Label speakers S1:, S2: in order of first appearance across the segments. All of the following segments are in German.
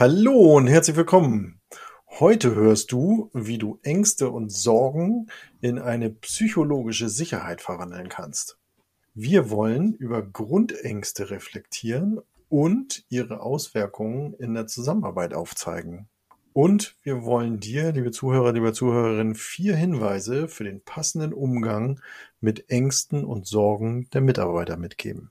S1: Hallo und herzlich willkommen. Heute hörst du, wie du Ängste und Sorgen in eine psychologische Sicherheit verwandeln kannst. Wir wollen über Grundängste reflektieren und ihre Auswirkungen in der Zusammenarbeit aufzeigen. Und wir wollen dir, liebe Zuhörer, liebe Zuhörerinnen, vier Hinweise für den passenden Umgang mit Ängsten und Sorgen der Mitarbeiter mitgeben.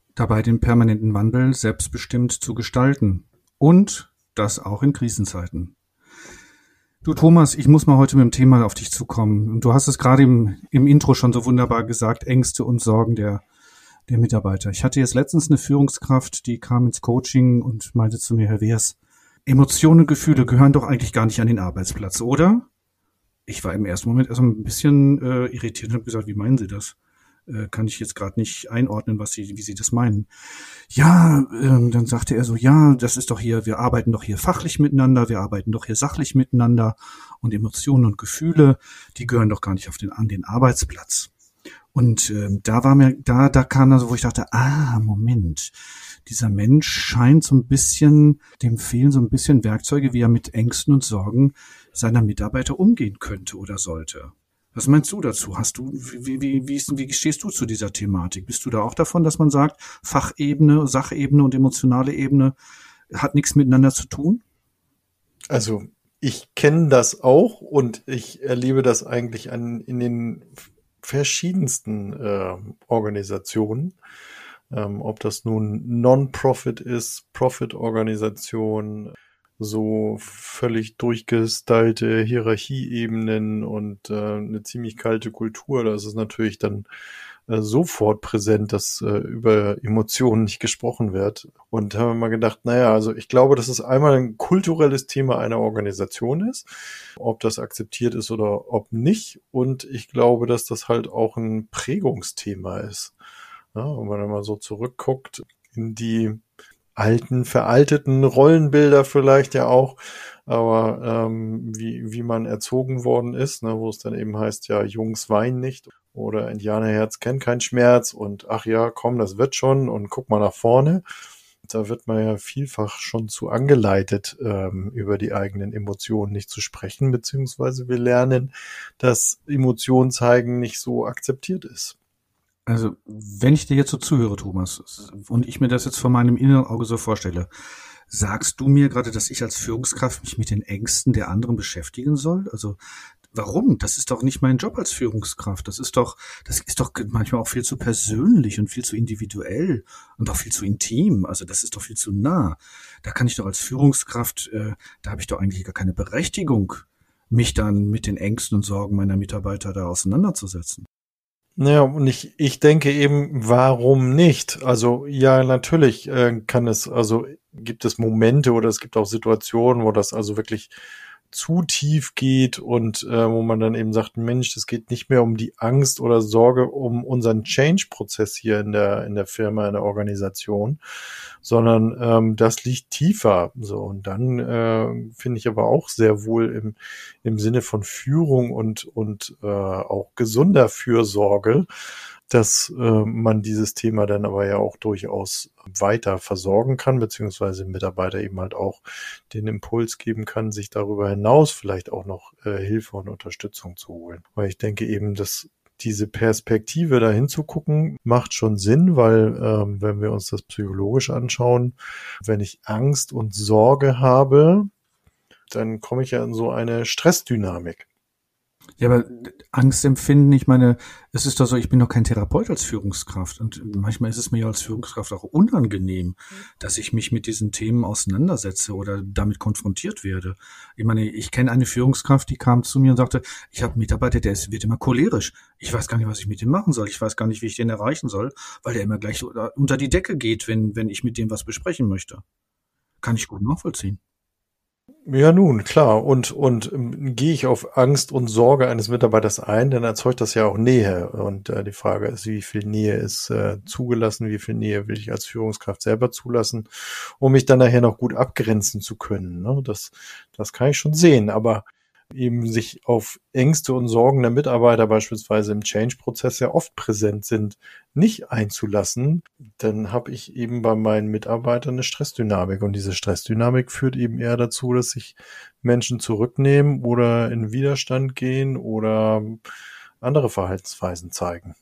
S2: dabei, den permanenten Wandel selbstbestimmt zu gestalten. Und das auch in Krisenzeiten. Du Thomas, ich muss mal heute mit dem Thema auf dich zukommen. Und du hast es gerade im, im Intro schon so wunderbar gesagt, Ängste und Sorgen der, der Mitarbeiter. Ich hatte jetzt letztens eine Führungskraft, die kam ins Coaching und meinte zu mir, Herr Wehrs, Emotionen Gefühle gehören doch eigentlich gar nicht an den Arbeitsplatz, oder? Ich war im ersten Moment erst ein bisschen äh, irritiert und habe gesagt, wie meinen Sie das? Äh, kann ich jetzt gerade nicht einordnen, was sie, wie sie das meinen. Ja, ähm, dann sagte er so, ja, das ist doch hier, wir arbeiten doch hier fachlich miteinander, wir arbeiten doch hier sachlich miteinander und Emotionen und Gefühle, die gehören doch gar nicht auf den, an den Arbeitsplatz. Und ähm, da war mir, da, da kam also, wo ich dachte, ah, Moment, dieser Mensch scheint so ein bisschen, dem fehlen so ein bisschen Werkzeuge, wie er mit Ängsten und Sorgen seiner Mitarbeiter umgehen könnte oder sollte. Was meinst du dazu? Hast du, wie, wie, wie, ist, wie stehst du zu dieser Thematik? Bist du da auch davon, dass man sagt, Fachebene, Sachebene und emotionale Ebene hat nichts miteinander zu tun?
S1: Also, ich kenne das auch und ich erlebe das eigentlich an, in den verschiedensten äh, Organisationen. Ähm, ob das nun Non-Profit ist, Profit-Organisation, so völlig durchgestylte Hierarchieebenen und äh, eine ziemlich kalte Kultur. Da ist es natürlich dann äh, sofort präsent, dass äh, über Emotionen nicht gesprochen wird. Und haben wir mal gedacht, naja, also ich glaube, dass es einmal ein kulturelles Thema einer Organisation ist, ob das akzeptiert ist oder ob nicht. Und ich glaube, dass das halt auch ein Prägungsthema ist. Ja, wenn man mal so zurückguckt in die alten, veralteten Rollenbilder vielleicht ja auch, aber ähm, wie, wie man erzogen worden ist, ne, wo es dann eben heißt, ja, Jungs weinen nicht oder Indianerherz kennt keinen Schmerz und ach ja, komm, das wird schon und guck mal nach vorne. Da wird man ja vielfach schon zu angeleitet, ähm, über die eigenen Emotionen nicht zu sprechen, beziehungsweise wir lernen, dass Emotionen zeigen nicht so akzeptiert ist.
S2: Also, wenn ich dir jetzt so zuhöre, Thomas, und ich mir das jetzt vor meinem inneren Auge so vorstelle, sagst du mir gerade, dass ich als Führungskraft mich mit den Ängsten der anderen beschäftigen soll? Also, warum? Das ist doch nicht mein Job als Führungskraft. Das ist doch, das ist doch manchmal auch viel zu persönlich und viel zu individuell und auch viel zu intim. Also, das ist doch viel zu nah. Da kann ich doch als Führungskraft, äh, da habe ich doch eigentlich gar keine Berechtigung, mich dann mit den Ängsten und Sorgen meiner Mitarbeiter da auseinanderzusetzen.
S1: Naja, und ich, ich denke eben, warum nicht? Also ja, natürlich äh, kann es, also gibt es Momente oder es gibt auch Situationen, wo das also wirklich zu tief geht und äh, wo man dann eben sagt, Mensch, das geht nicht mehr um die Angst oder Sorge um unseren Change-Prozess hier in der in der Firma, in der Organisation, sondern ähm, das liegt tiefer. So und dann äh, finde ich aber auch sehr wohl im im Sinne von Führung und und äh, auch gesunder Fürsorge dass äh, man dieses Thema dann aber ja auch durchaus weiter versorgen kann, beziehungsweise Mitarbeiter eben halt auch den Impuls geben kann, sich darüber hinaus vielleicht auch noch äh, Hilfe und Unterstützung zu holen. Weil ich denke eben, dass diese Perspektive dahin zu gucken, macht schon Sinn, weil ähm, wenn wir uns das psychologisch anschauen, wenn ich Angst und Sorge habe, dann komme ich ja in so eine Stressdynamik.
S2: Ja, aber Angst empfinden, ich meine, es ist doch so, ich bin doch kein Therapeut als Führungskraft und manchmal ist es mir ja als Führungskraft auch unangenehm, dass ich mich mit diesen Themen auseinandersetze oder damit konfrontiert werde. Ich meine, ich kenne eine Führungskraft, die kam zu mir und sagte, ich habe einen Mitarbeiter, der ist, wird immer cholerisch. Ich weiß gar nicht, was ich mit dem machen soll. Ich weiß gar nicht, wie ich den erreichen soll, weil der immer gleich unter die Decke geht, wenn, wenn ich mit dem was besprechen möchte. Kann ich gut nachvollziehen.
S1: Ja, nun, klar. Und, und ähm, gehe ich auf Angst und Sorge eines Mitarbeiters ein, dann erzeugt das ja auch Nähe. Und äh, die Frage ist, wie viel Nähe ist äh, zugelassen, wie viel Nähe will ich als Führungskraft selber zulassen, um mich dann nachher noch gut abgrenzen zu können. Ne? Das, das kann ich schon sehen. Aber eben sich auf Ängste und Sorgen der Mitarbeiter beispielsweise im Change-Prozess ja oft präsent sind, nicht einzulassen, dann habe ich eben bei meinen Mitarbeitern eine Stressdynamik. Und diese Stressdynamik führt eben eher dazu, dass sich Menschen zurücknehmen oder in Widerstand gehen oder andere Verhaltensweisen zeigen.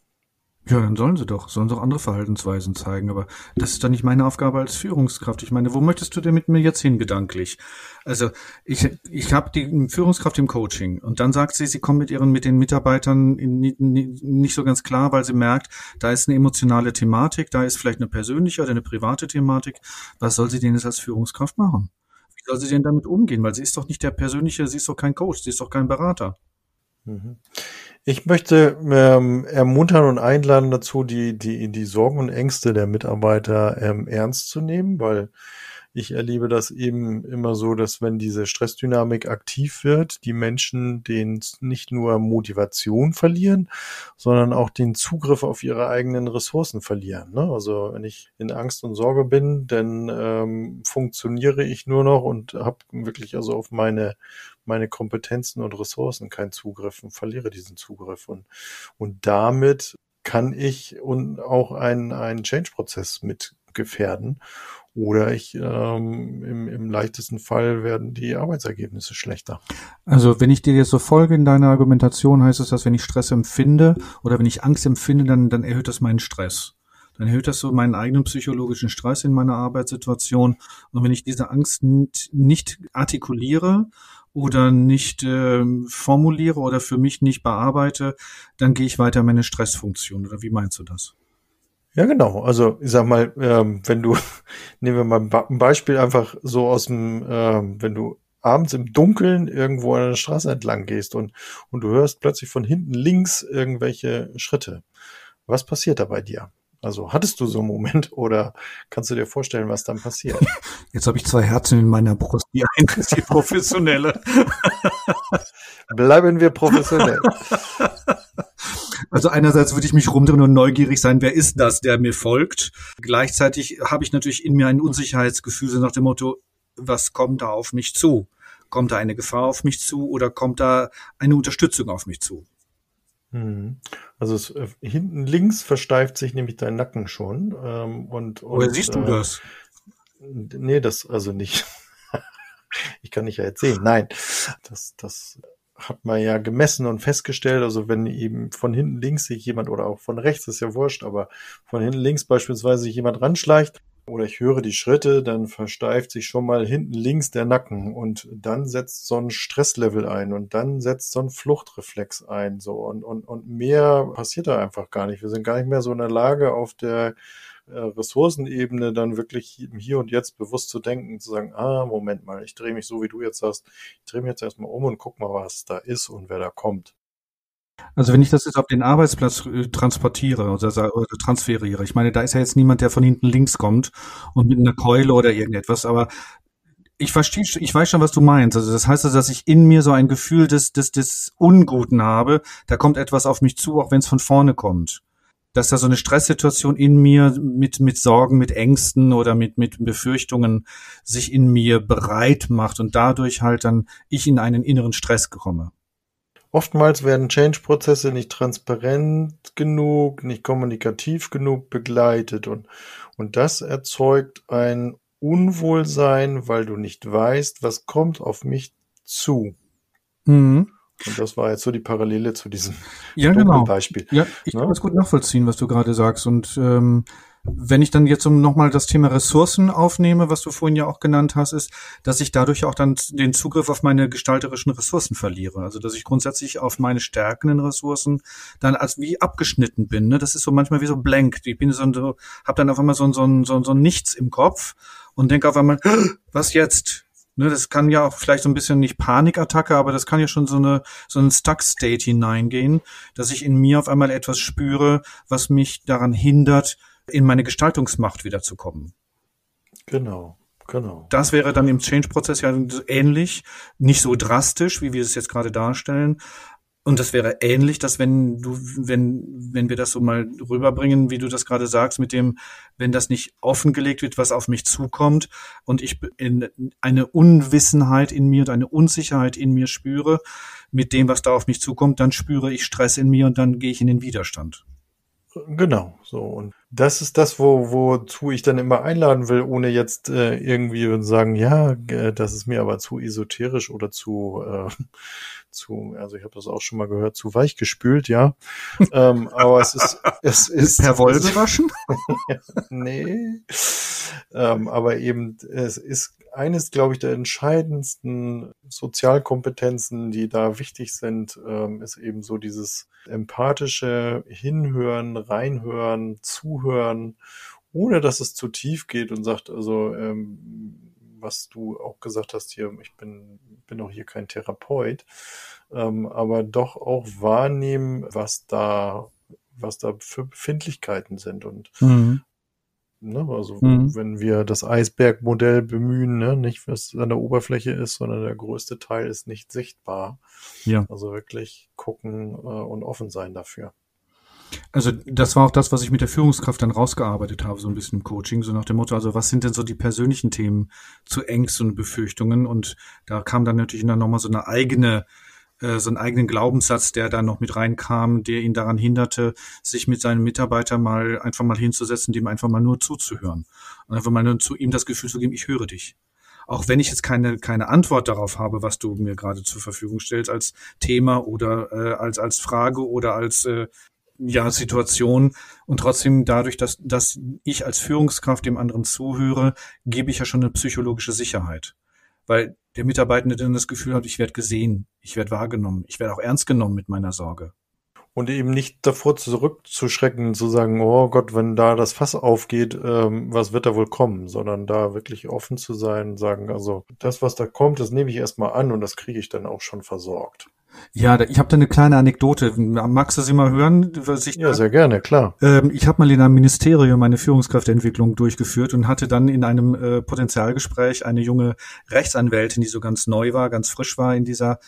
S2: Ja, dann sollen sie doch, sollen sie auch andere Verhaltensweisen zeigen, aber das ist doch nicht meine Aufgabe als Führungskraft. Ich meine, wo möchtest du denn mit mir jetzt hin gedanklich? Also ich, ich habe die Führungskraft im Coaching und dann sagt sie, sie kommt mit ihren mit den Mitarbeitern in, nicht so ganz klar, weil sie merkt, da ist eine emotionale Thematik, da ist vielleicht eine persönliche oder eine private Thematik. Was soll sie denn jetzt als Führungskraft machen? Wie soll sie denn damit umgehen? Weil sie ist doch nicht der persönliche, sie ist doch kein Coach, sie ist doch kein Berater.
S1: Mhm. Ich möchte ähm, ermuntern und einladen dazu, die, die, die Sorgen und Ängste der Mitarbeiter ähm, ernst zu nehmen, weil ich erlebe das eben immer so, dass wenn diese Stressdynamik aktiv wird, die Menschen den nicht nur Motivation verlieren, sondern auch den Zugriff auf ihre eigenen Ressourcen verlieren. Ne? Also wenn ich in Angst und Sorge bin, dann ähm, funktioniere ich nur noch und habe wirklich also auf meine meine Kompetenzen und Ressourcen keinen Zugriff und verliere diesen Zugriff. Und, und damit kann ich und auch einen, einen Change-Prozess mit gefährden. Oder ich ähm, im, im leichtesten Fall werden die Arbeitsergebnisse schlechter.
S2: Also wenn ich dir jetzt so folge in deiner Argumentation, heißt es, dass wenn ich Stress empfinde oder wenn ich Angst empfinde, dann, dann erhöht das meinen Stress. Dann erhöht das so meinen eigenen psychologischen Stress in meiner Arbeitssituation. Und wenn ich diese Angst nicht, nicht artikuliere oder nicht äh, formuliere oder für mich nicht bearbeite, dann gehe ich weiter meine Stressfunktion. Oder wie meinst du das?
S1: Ja, genau. Also ich sag mal, ähm, wenn du, nehmen wir mal ein Beispiel einfach so aus dem, ähm, wenn du abends im Dunkeln irgendwo an der Straße entlang gehst und, und du hörst plötzlich von hinten links irgendwelche Schritte. Was passiert da bei dir? Also hattest du so einen Moment oder kannst du dir vorstellen, was dann passiert?
S2: Jetzt habe ich zwei Herzen in meiner Brust. Die eine ist die professionelle.
S1: Bleiben wir professionell.
S2: Also einerseits würde ich mich rumdrehen und neugierig sein, wer ist das, der mir folgt. Gleichzeitig habe ich natürlich in mir ein Unsicherheitsgefühl, so nach dem Motto, was kommt da auf mich zu? Kommt da eine Gefahr auf mich zu oder kommt da eine Unterstützung auf mich zu?
S1: Mhm. Also es, äh, hinten links versteift sich nämlich dein Nacken schon. Ähm, und, und,
S2: Woher siehst du äh, das?
S1: Nee, das also nicht. ich kann nicht ja jetzt sehen. Nein, das, das hat man ja gemessen und festgestellt. Also wenn eben von hinten links sich jemand oder auch von rechts ist ja wurscht, aber von hinten links beispielsweise sich jemand ranschleicht, oder ich höre die Schritte, dann versteift sich schon mal hinten links der Nacken und dann setzt so ein Stresslevel ein und dann setzt so ein Fluchtreflex ein, so und, und, und mehr passiert da einfach gar nicht. Wir sind gar nicht mehr so in der Lage, auf der äh, Ressourcenebene dann wirklich hier und jetzt bewusst zu denken, zu sagen, ah, Moment mal, ich drehe mich so, wie du jetzt sagst, ich drehe mich jetzt erstmal um und guck mal, was da ist und wer da kommt.
S2: Also wenn ich das jetzt auf den Arbeitsplatz äh, transportiere oder, oder transferiere, ich meine, da ist ja jetzt niemand, der von hinten links kommt und mit einer Keule oder irgendetwas, aber ich verstehe, ich weiß schon, was du meinst. Also das heißt also, dass ich in mir so ein Gefühl des, des, des Unguten habe. Da kommt etwas auf mich zu, auch wenn es von vorne kommt. Dass da so eine Stresssituation in mir mit, mit Sorgen, mit Ängsten oder mit, mit Befürchtungen sich in mir bereit macht und dadurch halt dann ich in einen inneren Stress komme.
S1: Oftmals werden Change-Prozesse nicht transparent genug, nicht kommunikativ genug begleitet und, und das erzeugt ein Unwohlsein, weil du nicht weißt, was kommt auf mich zu. Mhm. Und das war jetzt so die Parallele zu diesem
S2: ja, genau. Beispiel. Ja, ich ne? kann das gut nachvollziehen, was du gerade sagst. Und ähm, wenn ich dann jetzt nochmal das Thema Ressourcen aufnehme, was du vorhin ja auch genannt hast, ist, dass ich dadurch auch dann den Zugriff auf meine gestalterischen Ressourcen verliere. Also dass ich grundsätzlich auf meine stärkenden Ressourcen dann als wie abgeschnitten bin. Ne? Das ist so manchmal wie so blank. Ich bin so, so habe dann auf einmal so, so, so, so Nichts im Kopf und denke auf einmal, was jetzt? Ne, das kann ja auch vielleicht so ein bisschen nicht Panikattacke, aber das kann ja schon so eine so ein Stuck State hineingehen, dass ich in mir auf einmal etwas spüre, was mich daran hindert, in meine Gestaltungsmacht wiederzukommen.
S1: Genau. Genau.
S2: Das wäre dann im Change-Prozess ja ähnlich, nicht so drastisch, wie wir es jetzt gerade darstellen. Und das wäre ähnlich, dass wenn du, wenn, wenn wir das so mal rüberbringen, wie du das gerade sagst, mit dem, wenn das nicht offengelegt wird, was auf mich zukommt und ich in eine Unwissenheit in mir und eine Unsicherheit in mir spüre, mit dem, was da auf mich zukommt, dann spüre ich Stress in mir und dann gehe ich in den Widerstand.
S1: Genau, so. Und das ist das, wo, wozu ich dann immer einladen will, ohne jetzt äh, irgendwie sagen, ja, äh, das ist mir aber zu esoterisch oder zu, äh, zu, also ich habe das auch schon mal gehört, zu weich gespült, ja. ähm, aber es ist, es ist.
S2: Per Wolle waschen?
S1: nee. Ähm, aber eben, es ist eines, glaube ich, der entscheidendsten Sozialkompetenzen, die da wichtig sind, ähm, ist eben so dieses empathische Hinhören, Reinhören, Zuhören, ohne dass es zu tief geht und sagt, also, ähm, was du auch gesagt hast hier, ich bin, bin auch hier kein Therapeut, ähm, aber doch auch wahrnehmen, was da, was da für Befindlichkeiten sind und mhm. Ne? Also mhm. wenn wir das Eisbergmodell bemühen, ne? nicht was an der Oberfläche ist, sondern der größte Teil ist nicht sichtbar. Ja. Also wirklich gucken äh, und offen sein dafür.
S2: Also das war auch das, was ich mit der Führungskraft dann rausgearbeitet habe, so ein bisschen im Coaching, so nach dem Motto, also was sind denn so die persönlichen Themen zu Ängsten und Befürchtungen? Und da kam dann natürlich dann nochmal so eine eigene äh, so einen eigenen Glaubenssatz, der da noch mit reinkam, der ihn daran hinderte, sich mit seinen Mitarbeitern mal einfach mal hinzusetzen, dem einfach mal nur zuzuhören. Und einfach mal nur zu ihm das Gefühl zu geben, ich höre dich. Auch wenn ich jetzt keine, keine Antwort darauf habe, was du mir gerade zur Verfügung stellst als Thema oder äh, als, als Frage oder als äh, ja, Situation. Und trotzdem dadurch, dass, dass ich als Führungskraft dem anderen zuhöre, gebe ich ja schon eine psychologische Sicherheit weil der Mitarbeitende dann das Gefühl hat, ich werde gesehen, ich werde wahrgenommen, ich werde auch ernst genommen mit meiner Sorge.
S1: Und eben nicht davor zurückzuschrecken, zu sagen, oh Gott, wenn da das Fass aufgeht, ähm, was wird da wohl kommen, sondern da wirklich offen zu sein, sagen, also das, was da kommt, das nehme ich erstmal an und das kriege ich dann auch schon versorgt.
S2: Ja, ich habe da eine kleine Anekdote. Magst du sie mal hören?
S1: Ich ja, sehr gerne, klar.
S2: Ähm, ich habe mal in einem Ministerium eine Führungskräfteentwicklung durchgeführt und hatte dann in einem äh, Potenzialgespräch eine junge Rechtsanwältin, die so ganz neu war, ganz frisch war in dieser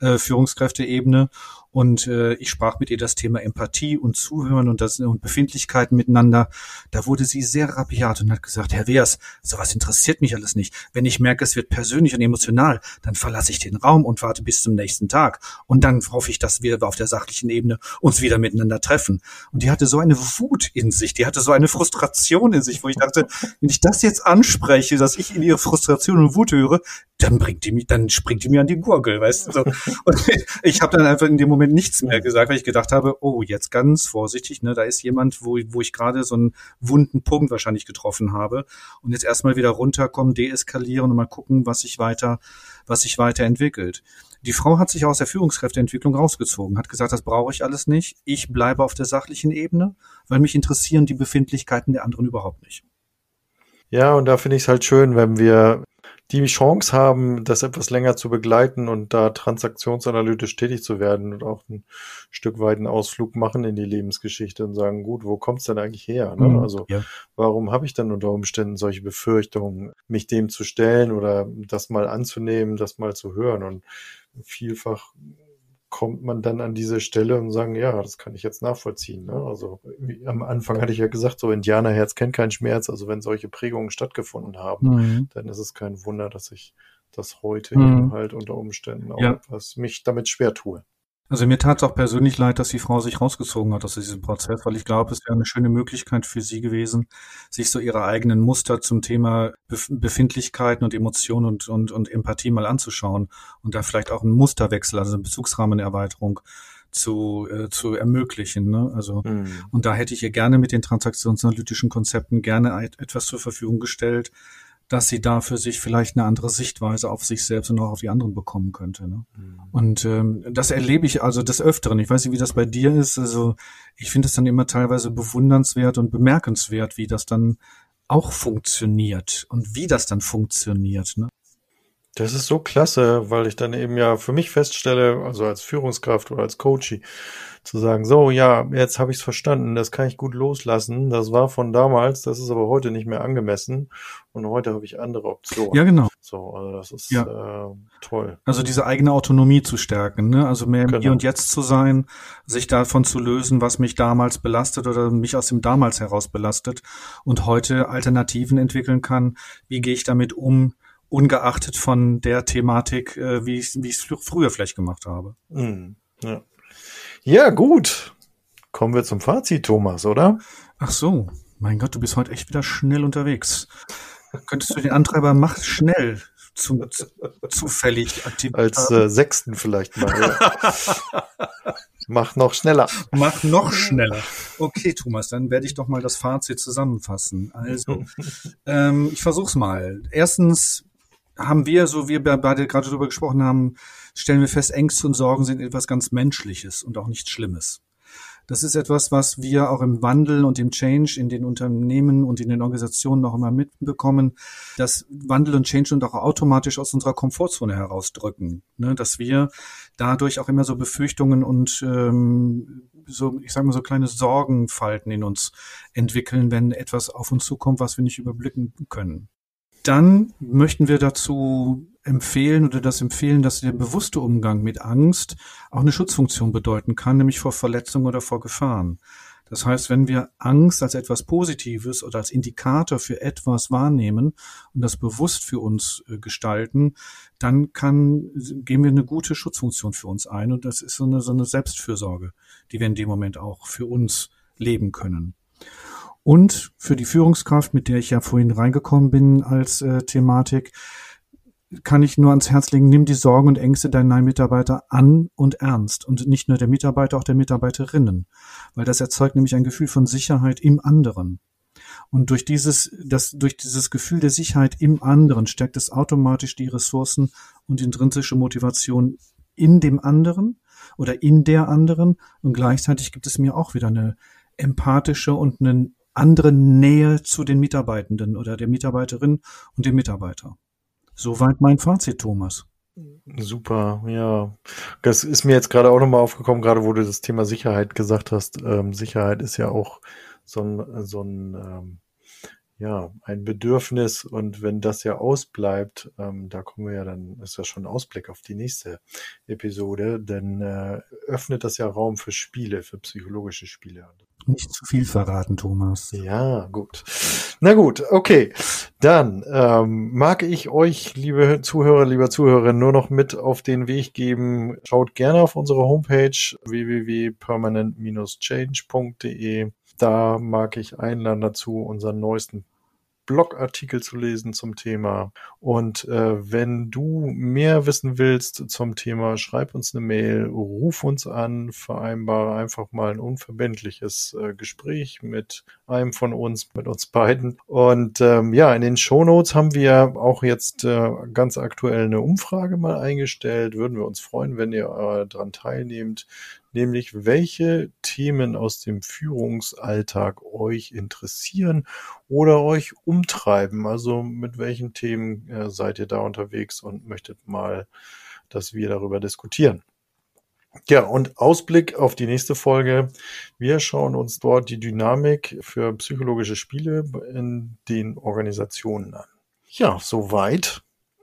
S2: äh, Führungskräfteebene und äh, ich sprach mit ihr das Thema Empathie und Zuhören und, das, und Befindlichkeiten miteinander. Da wurde sie sehr rabiat und hat gesagt, Herr Wehrs, sowas interessiert mich alles nicht. Wenn ich merke, es wird persönlich und emotional, dann verlasse ich den Raum und warte bis zum nächsten Tag. Und dann hoffe ich, dass wir auf der sachlichen Ebene uns wieder miteinander treffen. Und die hatte so eine Wut in sich, die hatte so eine Frustration in sich, wo ich dachte, wenn ich das jetzt anspreche, dass ich in ihre Frustration und Wut höre, dann bringt die mich, dann springt die mir an die Gurgel, weißt du. So. Und ich habe dann einfach in dem Moment Moment nichts mehr gesagt, weil ich gedacht habe, oh, jetzt ganz vorsichtig, ne, da ist jemand, wo, wo ich gerade so einen wunden Punkt wahrscheinlich getroffen habe. Und jetzt erstmal wieder runterkommen, deeskalieren und mal gucken, was sich weiter, was sich weiterentwickelt. Die Frau hat sich aus der Führungskräfteentwicklung rausgezogen, hat gesagt, das brauche ich alles nicht. Ich bleibe auf der sachlichen Ebene, weil mich interessieren die Befindlichkeiten der anderen überhaupt nicht.
S1: Ja, und da finde ich es halt schön, wenn wir die Chance haben, das etwas länger zu begleiten und da transaktionsanalytisch tätig zu werden und auch ein Stück weit einen Ausflug machen in die Lebensgeschichte und sagen, gut, wo kommt's denn eigentlich her? Ne? Mhm, also ja. warum habe ich dann unter Umständen solche Befürchtungen, mich dem zu stellen oder das mal anzunehmen, das mal zu hören? Und vielfach kommt man dann an diese Stelle und sagen, ja, das kann ich jetzt nachvollziehen. Ne? Also am Anfang hatte ich ja gesagt, so Indianerherz kennt keinen Schmerz. Also wenn solche Prägungen stattgefunden haben, mhm. dann ist es kein Wunder, dass ich das heute mhm. eben halt unter Umständen auch ja. etwas mich damit schwer tue.
S2: Also mir tat es auch persönlich leid, dass die Frau sich rausgezogen hat aus diesem Prozess, weil ich glaube, es wäre eine schöne Möglichkeit für sie gewesen, sich so ihre eigenen Muster zum Thema Befindlichkeiten und Emotionen und, und, und Empathie mal anzuschauen und da vielleicht auch einen Musterwechsel, also eine Bezugsrahmenerweiterung zu, äh, zu ermöglichen. Ne? Also mhm. und da hätte ich ihr gerne mit den transaktionsanalytischen Konzepten gerne etwas zur Verfügung gestellt, dass sie da für sich vielleicht eine andere Sichtweise auf sich selbst und auch auf die anderen bekommen könnte. Ne? Mhm. Und ähm, das erlebe ich also des Öfteren. Ich weiß nicht, wie das bei dir ist. Also ich finde es dann immer teilweise bewundernswert und bemerkenswert, wie das dann auch funktioniert und wie das dann funktioniert. Ne?
S1: Das ist so klasse, weil ich dann eben ja für mich feststelle, also als Führungskraft oder als Coach, zu sagen, so, ja, jetzt habe ich es verstanden, das kann ich gut loslassen. Das war von damals, das ist aber heute nicht mehr angemessen und heute habe ich andere Optionen.
S2: Ja, genau.
S1: So, also das ist ja. äh, toll.
S2: Also diese eigene Autonomie zu stärken, ne? Also mehr im genau. Hier und Jetzt zu sein, sich davon zu lösen, was mich damals belastet oder mich aus dem damals heraus belastet und heute Alternativen entwickeln kann. Wie gehe ich damit um? Ungeachtet von der Thematik, äh, wie ich es früher vielleicht gemacht habe.
S1: Mm, ja. ja, gut. Kommen wir zum Fazit, Thomas, oder?
S2: Ach so, mein Gott, du bist heute echt wieder schnell unterwegs. Könntest du den Antreiber mach schnell zu, zu, zufällig
S1: aktivieren? Als äh, sechsten vielleicht mal. Ja. Mach noch schneller.
S2: Mach noch schneller. Okay, Thomas, dann werde ich doch mal das Fazit zusammenfassen. Also, ähm, ich versuch's mal. Erstens, haben wir, so wie wir beide gerade darüber gesprochen haben, stellen wir fest, Ängste und Sorgen sind etwas ganz Menschliches und auch nichts Schlimmes. Das ist etwas, was wir auch im Wandel und im Change in den Unternehmen und in den Organisationen noch immer mitbekommen, dass Wandel und Change und auch automatisch aus unserer Komfortzone herausdrücken. Ne? Dass wir dadurch auch immer so Befürchtungen und ähm, so, ich sage mal, so kleine Sorgenfalten in uns entwickeln, wenn etwas auf uns zukommt, was wir nicht überblicken können dann möchten wir dazu empfehlen oder das empfehlen, dass der bewusste Umgang mit Angst auch eine Schutzfunktion bedeuten kann, nämlich vor Verletzungen oder vor Gefahren. Das heißt, wenn wir Angst als etwas Positives oder als Indikator für etwas wahrnehmen und das bewusst für uns äh, gestalten, dann kann, geben wir eine gute Schutzfunktion für uns ein und das ist so eine, so eine Selbstfürsorge, die wir in dem Moment auch für uns leben können. Und für die Führungskraft, mit der ich ja vorhin reingekommen bin als äh, Thematik, kann ich nur ans Herz legen, nimm die Sorgen und Ängste deiner Mitarbeiter an und ernst. Und nicht nur der Mitarbeiter, auch der Mitarbeiterinnen. Weil das erzeugt nämlich ein Gefühl von Sicherheit im anderen. Und durch dieses, das, durch dieses Gefühl der Sicherheit im anderen stärkt es automatisch die Ressourcen und intrinsische Motivation in dem anderen oder in der anderen. Und gleichzeitig gibt es mir auch wieder eine empathische und eine andere Nähe zu den Mitarbeitenden oder der Mitarbeiterin und dem Mitarbeiter. Soweit mein Fazit, Thomas.
S1: Super, ja. Das ist mir jetzt gerade auch nochmal aufgekommen, gerade wo du das Thema Sicherheit gesagt hast. Ähm, Sicherheit ist ja auch so ein, so ein ähm, ja, ein Bedürfnis und wenn das ja ausbleibt, ähm, da kommen wir ja dann, ist das schon ein Ausblick auf die nächste Episode, denn äh, öffnet das ja Raum für Spiele, für psychologische Spiele.
S2: Nicht zu viel verraten, Thomas.
S1: Ja, gut. Na gut, okay. Dann ähm, mag ich euch, liebe Zuhörer, lieber Zuhörerinnen, nur noch mit auf den Weg geben. Schaut gerne auf unsere Homepage www.permanent-change.de. Da mag ich einladen dazu, unseren neuesten Blogartikel zu lesen zum Thema. Und äh, wenn du mehr wissen willst zum Thema, schreib uns eine Mail, ruf uns an, vereinbare einfach mal ein unverbindliches äh, Gespräch mit einem von uns, mit uns beiden. Und ähm, ja, in den Shownotes haben wir auch jetzt äh, ganz aktuell eine Umfrage mal eingestellt. Würden wir uns freuen, wenn ihr äh, daran teilnehmt nämlich welche Themen aus dem Führungsalltag euch interessieren oder euch umtreiben. Also mit welchen Themen äh, seid ihr da unterwegs und möchtet mal, dass wir darüber diskutieren. Ja, und Ausblick auf die nächste Folge. Wir schauen uns dort die Dynamik für psychologische Spiele in den Organisationen an. Ja, soweit.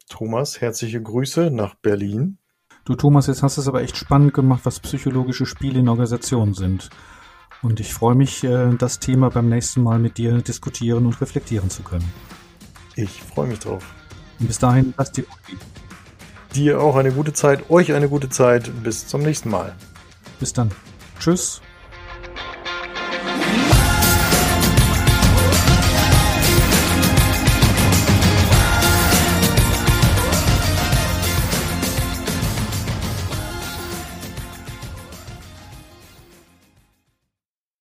S1: Thomas, herzliche Grüße nach Berlin.
S2: Du Thomas, jetzt hast du es aber echt spannend gemacht, was psychologische Spiele in Organisationen sind. Und ich freue mich, äh, das Thema beim nächsten Mal mit dir diskutieren und reflektieren zu können.
S1: Ich freue mich drauf.
S2: Und bis dahin, lass dir gut
S1: Dir auch eine gute Zeit, euch eine gute Zeit. Bis zum nächsten Mal.
S2: Bis dann. Tschüss.